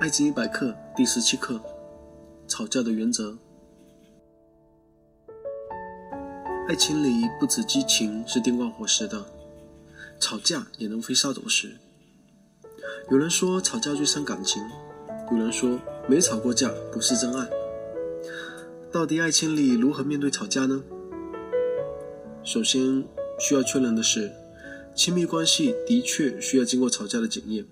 爱情一百课第十七课：吵架的原则。爱情里不止激情是电光火石的，吵架也能飞沙走石。有人说吵架最伤感情，有人说没吵过架不是真爱。到底爱情里如何面对吵架呢？首先需要确认的是，亲密关系的确需要经过吵架的检验，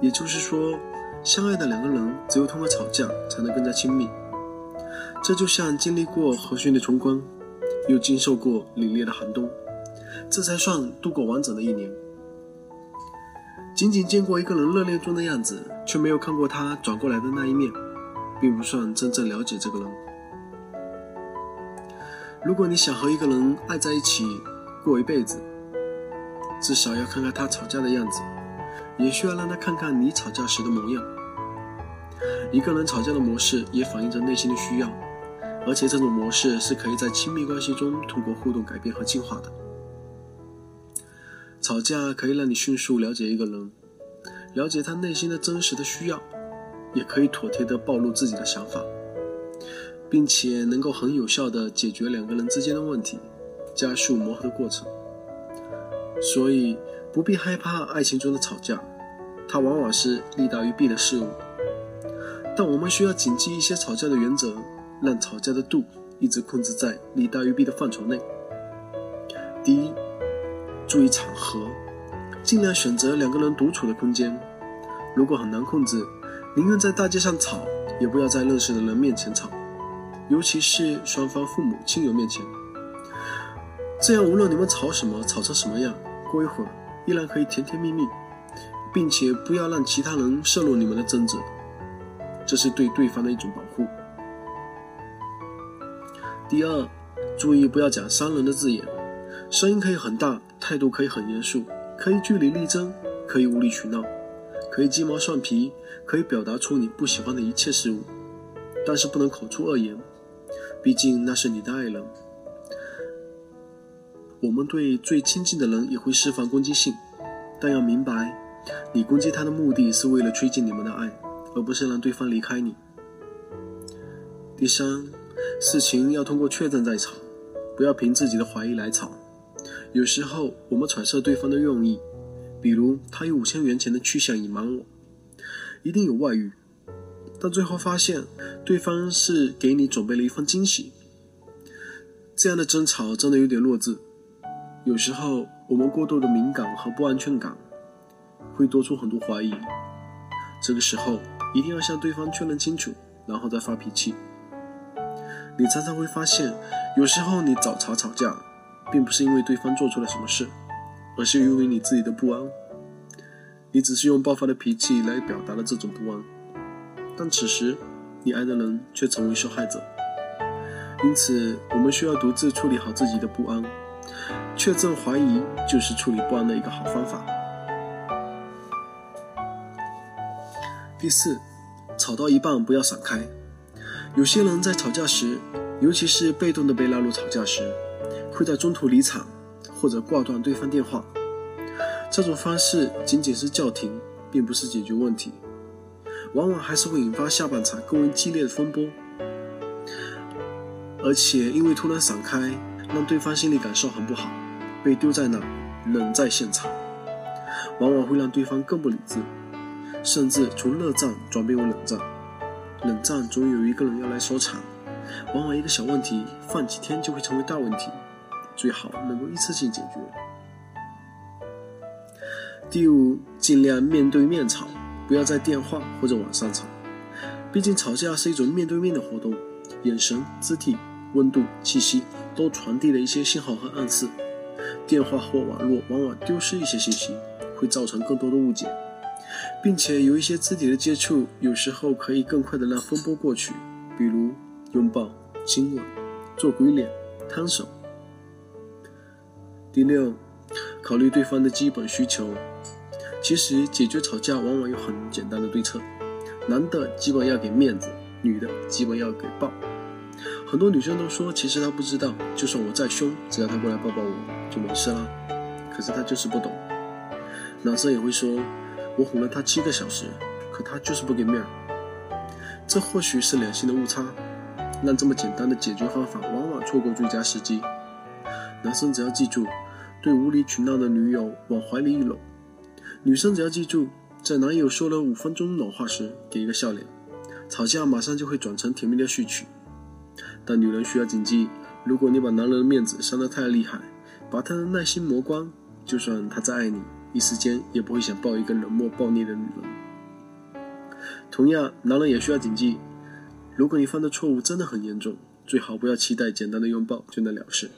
也就是说。相爱的两个人，只有通过吵架才能更加亲密。这就像经历过和煦的春光，又经受过凛冽的寒冬，这才算度过完整的一年。仅仅见过一个人热恋中的样子，却没有看过他转过来的那一面，并不算真正了解这个人。如果你想和一个人爱在一起过一辈子，至少要看看他吵架的样子，也需要让他看看你吵架时的模样。一个人吵架的模式也反映着内心的需要，而且这种模式是可以在亲密关系中通过互动改变和进化的。吵架可以让你迅速了解一个人，了解他内心的真实的需要，也可以妥帖地暴露自己的想法，并且能够很有效地解决两个人之间的问题，加速磨合的过程。所以不必害怕爱情中的吵架，它往往是利大于弊的事物。但我们需要谨记一些吵架的原则，让吵架的度一直控制在利大于弊的范畴内。第一，注意场合，尽量选择两个人独处的空间。如果很难控制，宁愿在大街上吵，也不要在认识的人面前吵，尤其是双方父母亲友面前。这样，无论你们吵什么，吵成什么样，过一会儿依然可以甜甜蜜蜜，并且不要让其他人涉入你们的争执。这是对对方的一种保护。第二，注意不要讲伤人的字眼，声音可以很大，态度可以很严肃，可以据理力争，可以无理取闹，可以鸡毛蒜皮，可以表达出你不喜欢的一切事物，但是不能口出恶言，毕竟那是你的爱人。我们对最亲近的人也会释放攻击性，但要明白，你攻击他的目的是为了推进你们的爱。而不是让对方离开你。第三，事情要通过确认再吵，不要凭自己的怀疑来吵。有时候我们揣测对方的用意，比如他有五千元钱的去向隐瞒我，一定有外遇，但最后发现对方是给你准备了一份惊喜。这样的争吵真的有点弱智。有时候我们过度的敏感和不安全感，会多出很多怀疑。这个时候。一定要向对方确认清楚，然后再发脾气。你常常会发现，有时候你找茬吵架，并不是因为对方做出了什么事，而是因为你自己的不安。你只是用爆发的脾气来表达了这种不安，但此时你爱的人却成为受害者。因此，我们需要独自处理好自己的不安。确证怀疑就是处理不安的一个好方法。第四，吵到一半不要闪开。有些人在吵架时，尤其是被动的被拉入吵架时，会在中途离场或者挂断对方电话。这种方式仅仅是叫停，并不是解决问题，往往还是会引发下半场更为激烈的风波。而且因为突然闪开，让对方心理感受很不好，被丢在那，冷在现场，往往会让对方更不理智。甚至从热战转变为冷战，冷战总有一个人要来收场，往往一个小问题放几天就会成为大问题，最好能够一次性解决。第五，尽量面对面吵，不要在电话或者网上吵，毕竟吵架是一种面对面的活动，眼神、肢体、温度、气息都传递了一些信号和暗示，电话或网络往往丢失一些信息，会造成更多的误解。并且有一些肢体的接触，有时候可以更快的让风波过去，比如拥抱、亲吻、做鬼脸、摊手。第六，考虑对方的基本需求。其实解决吵架往往有很简单的对策，男的基本要给面子，女的基本要给抱。很多女生都说，其实她不知道，就算我再凶，只要他过来抱抱我就没事了。可是她就是不懂。男生也会说。我哄了他七个小时，可他就是不给面儿。这或许是两性的误差，让这么简单的解决方法往往错过最佳时机。男生只要记住，对无理取闹的女友往怀里一搂；女生只要记住，在男友说了五分钟暖话时给一个笑脸，吵架马上就会转成甜蜜的序曲。但女人需要谨记，如果你把男人的面子伤得太厉害，把他的耐心磨光，就算他再爱你，一时间也不会想抱一个冷漠暴虐的女人。同样，男人也需要谨记：如果你犯的错误真的很严重，最好不要期待简单的拥抱就能了事。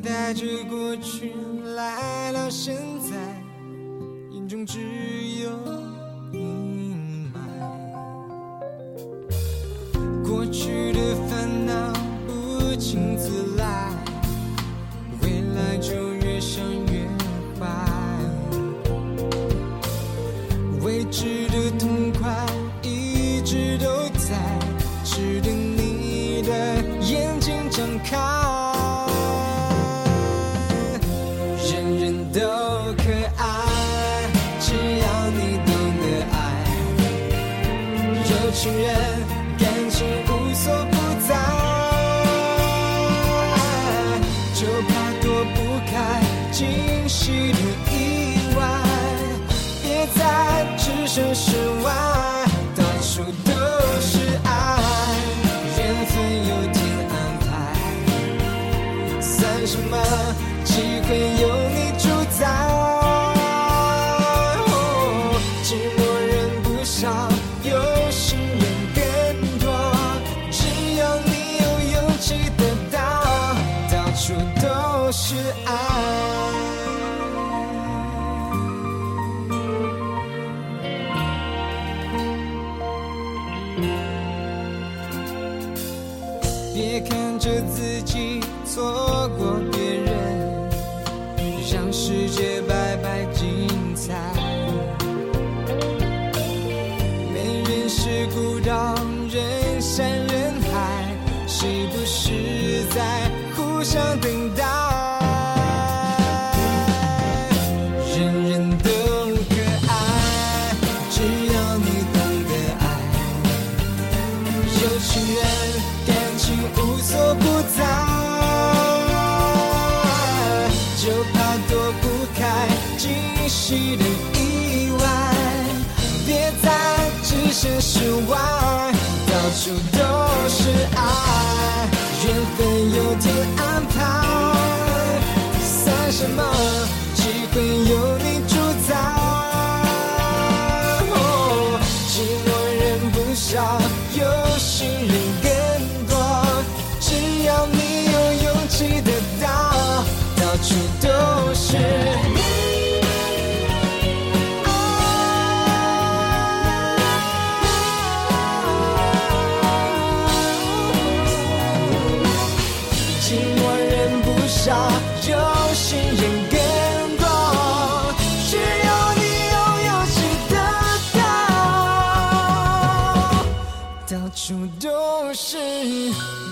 带着过去来到现在，眼中只有阴霾。过去的烦恼不请自来，未来就越想越坏。未知情人感情无所不在，就怕躲不开惊喜的意外，别再置身事让世界的意外，别再置身事外，到处都是爱，缘分有天安排，算什么机会有你主宰？哦寂寞人不少，有心人都是。